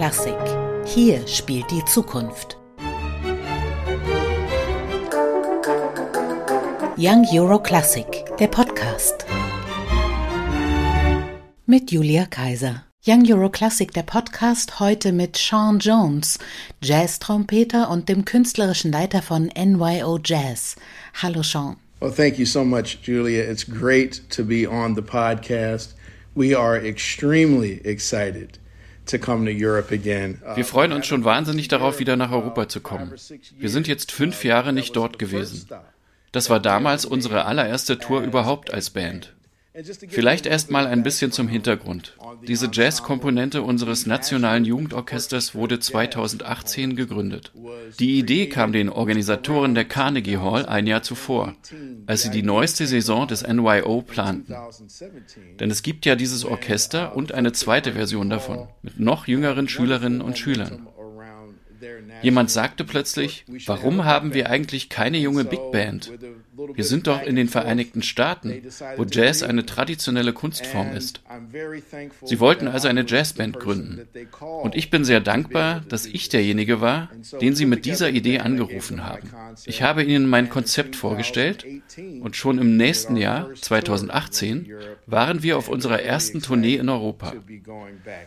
Classic. Hier spielt die Zukunft. Young Euro Classic, der Podcast. Mit Julia Kaiser. Young Euro Classic, der Podcast, heute mit Sean Jones, Jazz-Trompeter und dem künstlerischen Leiter von NYO Jazz. Hallo Sean. Well, thank you so much, Julia. It's great to be on the podcast. We are extremely excited again. Wir freuen uns schon wahnsinnig darauf, wieder nach Europa zu kommen. Wir sind jetzt fünf Jahre nicht dort gewesen. Das war damals unsere allererste Tour überhaupt als Band. Vielleicht erst mal ein bisschen zum Hintergrund. Diese Jazz-Komponente unseres nationalen Jugendorchesters wurde 2018 gegründet. Die Idee kam den Organisatoren der Carnegie Hall ein Jahr zuvor, als sie die neueste Saison des NYO planten. Denn es gibt ja dieses Orchester und eine zweite Version davon, mit noch jüngeren Schülerinnen und Schülern. Jemand sagte plötzlich, warum haben wir eigentlich keine junge Big Band? Wir sind doch in den Vereinigten Staaten, wo Jazz eine traditionelle Kunstform ist. Sie wollten also eine Jazzband gründen. Und ich bin sehr dankbar, dass ich derjenige war, den sie mit dieser Idee angerufen haben. Ich habe ihnen mein Konzept vorgestellt und schon im nächsten Jahr, 2018, waren wir auf unserer ersten Tournee in Europa.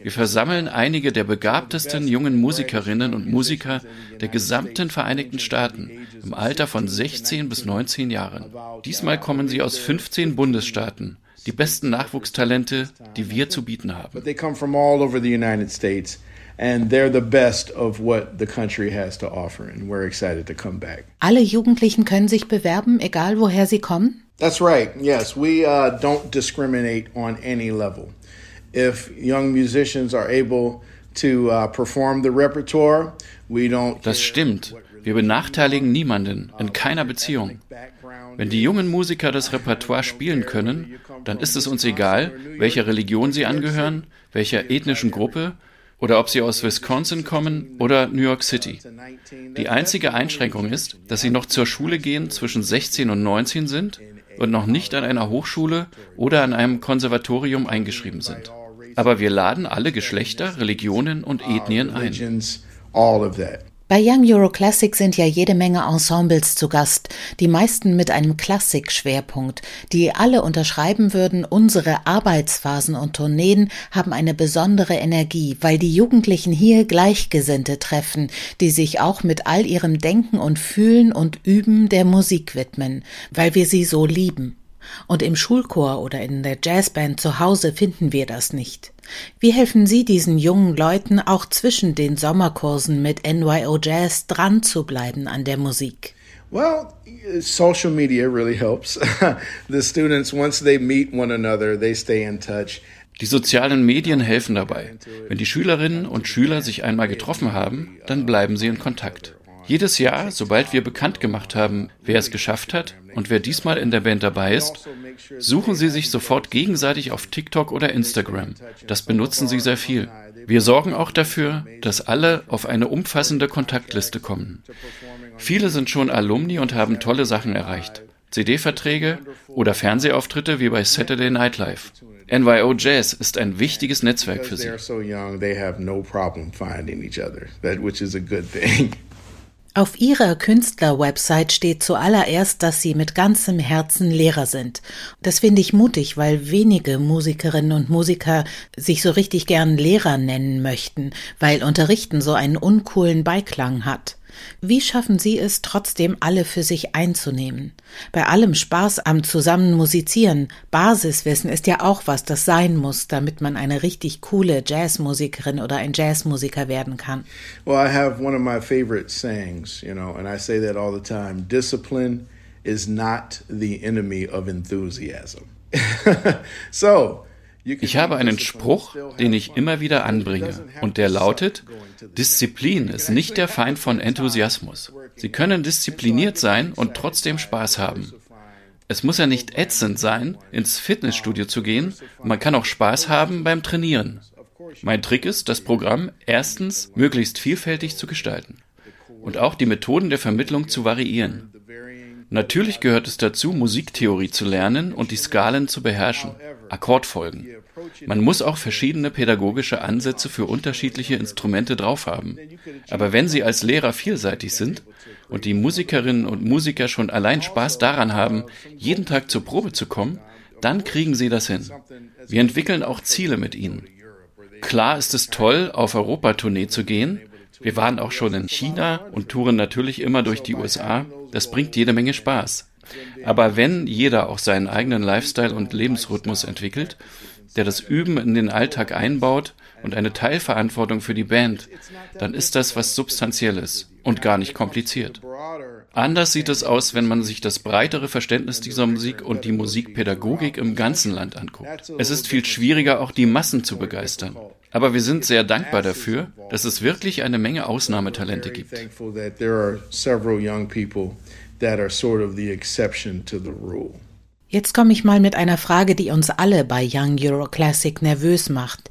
Wir versammeln einige der begabtesten jungen Musikerinnen und Musiker der gesamten Vereinigten Staaten im Alter von 16 bis 19 Jahren. Diesmal kommen sie aus 15 Bundesstaaten, die besten Nachwuchstalente, die wir zu bieten haben. and they're the best of what the country has to offer and we're excited to come back. Alle Jugendlichen können sich bewerben, egal woher sie kommen? That's right. Yes, we uh, don't discriminate on any level. If young musicians are able uh, Das stimmt. Wir benachteiligen niemanden in keiner Beziehung. Wenn die jungen Musiker das Repertoire spielen können, dann ist es uns egal, welcher Religion sie angehören, welcher ethnischen Gruppe oder ob sie aus Wisconsin kommen oder New York City. Die einzige Einschränkung ist, dass sie noch zur Schule gehen zwischen 16 und 19 sind und noch nicht an einer Hochschule oder an einem Konservatorium eingeschrieben sind. Aber wir laden alle Geschlechter, Religionen und Ethnien ein. Bei Young Euro Classic sind ja jede Menge Ensembles zu Gast, die meisten mit einem Klassik-Schwerpunkt, die alle unterschreiben würden, unsere Arbeitsphasen und Tourneen haben eine besondere Energie, weil die Jugendlichen hier Gleichgesinnte treffen, die sich auch mit all ihrem Denken und Fühlen und Üben der Musik widmen, weil wir sie so lieben. Und im Schulchor oder in der Jazzband zu Hause finden wir das nicht. Wie helfen Sie diesen jungen Leuten auch zwischen den Sommerkursen mit NYO Jazz dran zu bleiben an der Musik? Well, social media really helps. the students, once they meet one another, they stay in touch. Die sozialen Medien helfen dabei. Wenn die Schülerinnen und Schüler sich einmal getroffen haben, dann bleiben sie in Kontakt. Jedes Jahr, sobald wir bekannt gemacht haben, wer es geschafft hat und wer diesmal in der Band dabei ist, suchen sie sich sofort gegenseitig auf TikTok oder Instagram. Das benutzen sie sehr viel. Wir sorgen auch dafür, dass alle auf eine umfassende Kontaktliste kommen. Viele sind schon Alumni und haben tolle Sachen erreicht. CD-Verträge oder Fernsehauftritte wie bei Saturday Night Live. NYO Jazz ist ein wichtiges Netzwerk für sie. Auf ihrer Künstler-Website steht zuallererst, dass sie mit ganzem Herzen Lehrer sind. Das finde ich mutig, weil wenige Musikerinnen und Musiker sich so richtig gern Lehrer nennen möchten, weil Unterrichten so einen uncoolen Beiklang hat. Wie schaffen Sie es trotzdem, alle für sich einzunehmen? Bei allem Spaß am Zusammen musizieren, Basiswissen ist ja auch was, das sein muss, damit man eine richtig coole Jazzmusikerin oder ein Jazzmusiker werden kann. Well, I have one of my favorite sayings, you know, and I say that all the time. Discipline is not the enemy of enthusiasm. so, ich habe einen Spruch, den ich immer wieder anbringe, und der lautet, Disziplin ist nicht der Feind von Enthusiasmus. Sie können diszipliniert sein und trotzdem Spaß haben. Es muss ja nicht ätzend sein, ins Fitnessstudio zu gehen, man kann auch Spaß haben beim Trainieren. Mein Trick ist, das Programm erstens möglichst vielfältig zu gestalten und auch die Methoden der Vermittlung zu variieren. Natürlich gehört es dazu, Musiktheorie zu lernen und die Skalen zu beherrschen, Akkordfolgen. Man muss auch verschiedene pädagogische Ansätze für unterschiedliche Instrumente drauf haben. Aber wenn Sie als Lehrer vielseitig sind und die Musikerinnen und Musiker schon allein Spaß daran haben, jeden Tag zur Probe zu kommen, dann kriegen Sie das hin. Wir entwickeln auch Ziele mit Ihnen. Klar ist es toll, auf Europatournee zu gehen. Wir waren auch schon in China und touren natürlich immer durch die USA. Das bringt jede Menge Spaß. Aber wenn jeder auch seinen eigenen Lifestyle und Lebensrhythmus entwickelt, der das Üben in den Alltag einbaut und eine Teilverantwortung für die Band, dann ist das was Substanzielles und gar nicht kompliziert. Anders sieht es aus, wenn man sich das breitere Verständnis dieser Musik und die Musikpädagogik im ganzen Land anguckt. Es ist viel schwieriger, auch die Massen zu begeistern. Aber wir sind sehr dankbar dafür, dass es wirklich eine Menge Ausnahmetalente gibt. Jetzt komme ich mal mit einer Frage, die uns alle bei Young Euro Classic nervös macht.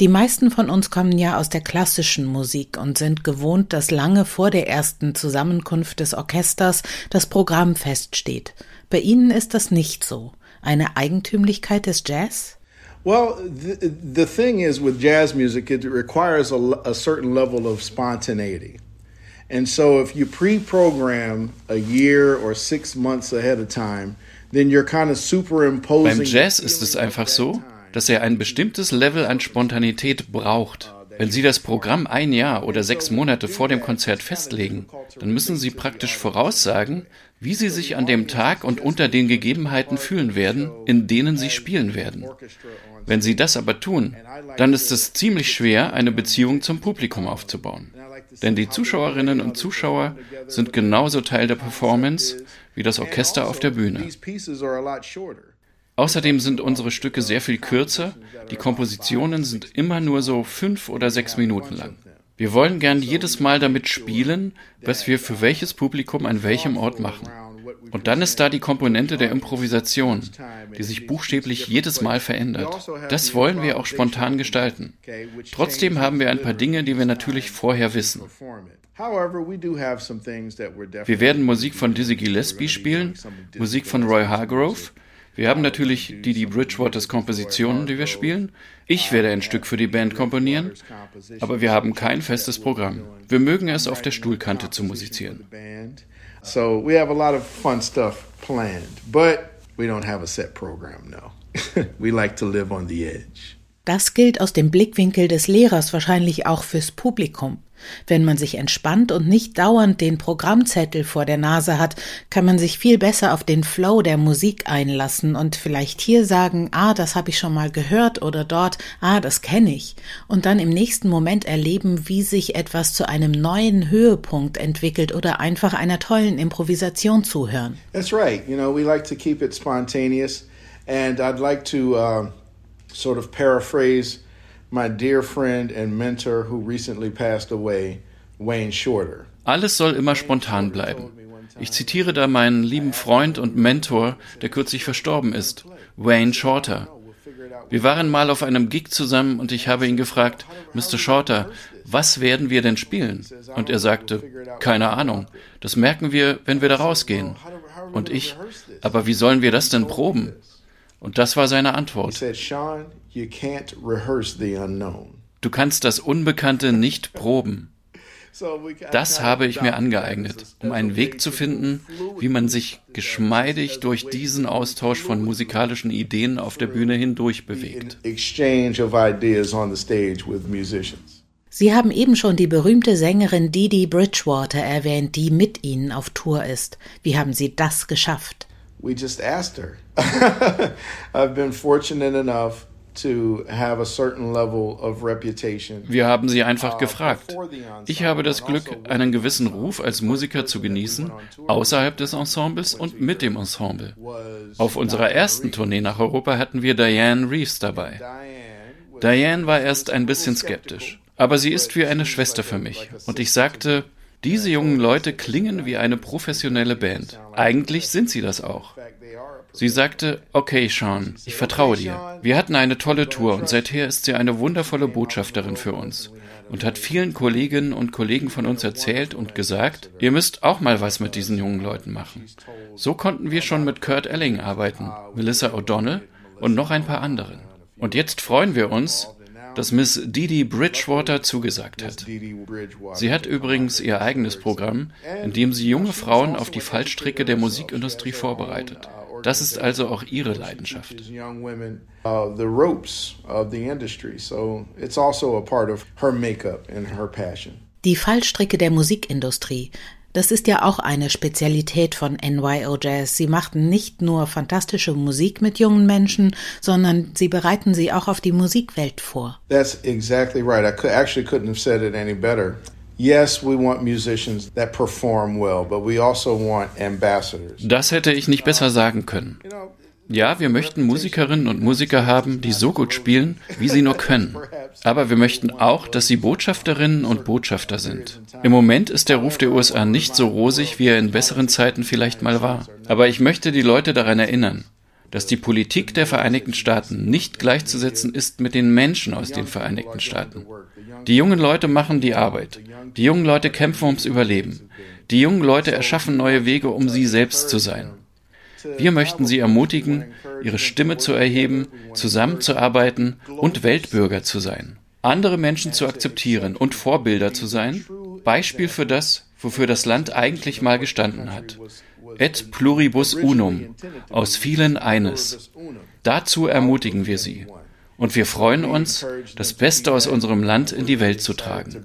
Die meisten von uns kommen ja aus der klassischen Musik und sind gewohnt, dass lange vor der ersten Zusammenkunft des Orchesters das Programm feststeht. Bei Ihnen ist das nicht so. Eine Eigentümlichkeit des Jazz? Well, the, the thing is with jazz music, it requires a, a certain level of spontaneity. And so if you pre-program a year or six months ahead of time, then you're kind of superimposing. Beim Jazz ist es einfach so, dass er ein bestimmtes Level an Spontanität braucht. Wenn Sie das Programm ein Jahr oder sechs Monate vor dem Konzert festlegen, dann müssen Sie praktisch voraussagen, wie Sie sich an dem Tag und unter den Gegebenheiten fühlen werden, in denen Sie spielen werden. Wenn Sie das aber tun, dann ist es ziemlich schwer, eine Beziehung zum Publikum aufzubauen. Denn die Zuschauerinnen und Zuschauer sind genauso Teil der Performance wie das Orchester auf der Bühne. Außerdem sind unsere Stücke sehr viel kürzer, die Kompositionen sind immer nur so fünf oder sechs Minuten lang. Wir wollen gern jedes Mal damit spielen, was wir für welches Publikum an welchem Ort machen. Und dann ist da die Komponente der Improvisation, die sich buchstäblich jedes Mal verändert. Das wollen wir auch spontan gestalten. Trotzdem haben wir ein paar Dinge, die wir natürlich vorher wissen. Wir werden Musik von Dizzy Gillespie spielen, Musik von Roy Hargrove, wir haben natürlich die Bridgewaters Kompositionen, die wir spielen. Ich werde ein Stück für die Band komponieren, aber wir haben kein festes Programm. Wir mögen es, auf der Stuhlkante zu musizieren. So we have a lot of fun stuff planned, but we don't have a set program, no. we like to live on the edge. Das gilt aus dem Blickwinkel des Lehrers wahrscheinlich auch fürs Publikum. Wenn man sich entspannt und nicht dauernd den Programmzettel vor der Nase hat, kann man sich viel besser auf den Flow der Musik einlassen und vielleicht hier sagen, ah, das habe ich schon mal gehört oder dort, ah, das kenne ich. Und dann im nächsten Moment erleben, wie sich etwas zu einem neuen Höhepunkt entwickelt oder einfach einer tollen Improvisation zuhören. That's right. You know, we like to keep it spontaneous and I'd like to uh, sort of paraphrase my dear friend and mentor who recently passed away, Wayne Shorter. Alles soll immer spontan bleiben. Ich zitiere da meinen lieben Freund und Mentor, der kürzlich verstorben ist, Wayne Shorter. Wir waren mal auf einem Gig zusammen und ich habe ihn gefragt, Mr. Shorter, was werden wir denn spielen? Und er sagte, keine Ahnung, das merken wir, wenn wir da rausgehen. Und ich, aber wie sollen wir das denn proben? Und das war seine Antwort. Du kannst das Unbekannte nicht proben. Das habe ich mir angeeignet, um einen Weg zu finden, wie man sich geschmeidig durch diesen Austausch von musikalischen Ideen auf der Bühne hindurch bewegt. Sie haben eben schon die berühmte Sängerin Didi Bridgewater erwähnt, die mit Ihnen auf Tour ist. Wie haben Sie das geschafft? We just asked her. I've been fortunate enough wir haben sie einfach uh, gefragt. Ich habe das Glück, also einen gewissen Ruf als Musiker zu genießen, außerhalb des Ensembles und mit dem Ensemble. Auf unserer ersten Tournee nach Europa hatten wir Diane Reeves dabei. Diane war erst ein bisschen skeptisch, aber sie ist wie eine Schwester für mich. Und ich sagte, diese jungen Leute klingen wie eine professionelle Band. Eigentlich sind sie das auch. Sie sagte, okay, Sean, ich vertraue dir. Wir hatten eine tolle Tour und seither ist sie eine wundervolle Botschafterin für uns und hat vielen Kolleginnen und Kollegen von uns erzählt und gesagt, ihr müsst auch mal was mit diesen jungen Leuten machen. So konnten wir schon mit Kurt Elling arbeiten, Melissa O'Donnell und noch ein paar anderen. Und jetzt freuen wir uns, dass Miss Didi Bridgewater zugesagt hat. Sie hat übrigens ihr eigenes Programm, in dem sie junge Frauen auf die Fallstricke der Musikindustrie vorbereitet. Das ist also auch ihre Leidenschaft. Uh, also die Fallstricke der Musikindustrie. Das ist ja auch eine Spezialität von NYO Jazz. Sie machten nicht nur fantastische Musik mit jungen Menschen, sondern sie bereiten sie auch auf die Musikwelt vor. That's exactly right. I actually couldn't have said it any better. Yes, we want musicians that perform well, but we also want ambassadors. Das hätte ich nicht besser sagen können. Ja, wir möchten Musikerinnen und Musiker haben, die so gut spielen, wie sie nur können. Aber wir möchten auch, dass sie Botschafterinnen und Botschafter sind. Im Moment ist der Ruf der USA nicht so rosig, wie er in besseren Zeiten vielleicht mal war. Aber ich möchte die Leute daran erinnern, dass die Politik der Vereinigten Staaten nicht gleichzusetzen ist mit den Menschen aus den Vereinigten Staaten. Die jungen Leute machen die Arbeit. Die jungen Leute kämpfen ums Überleben. Die jungen Leute erschaffen neue Wege, um sie selbst zu sein. Wir möchten Sie ermutigen, Ihre Stimme zu erheben, zusammenzuarbeiten und Weltbürger zu sein. Andere Menschen zu akzeptieren und Vorbilder zu sein, Beispiel für das, wofür das Land eigentlich mal gestanden hat. Et pluribus unum, aus vielen eines. Dazu ermutigen wir Sie. Und wir freuen uns, das Beste aus unserem Land in die Welt zu tragen.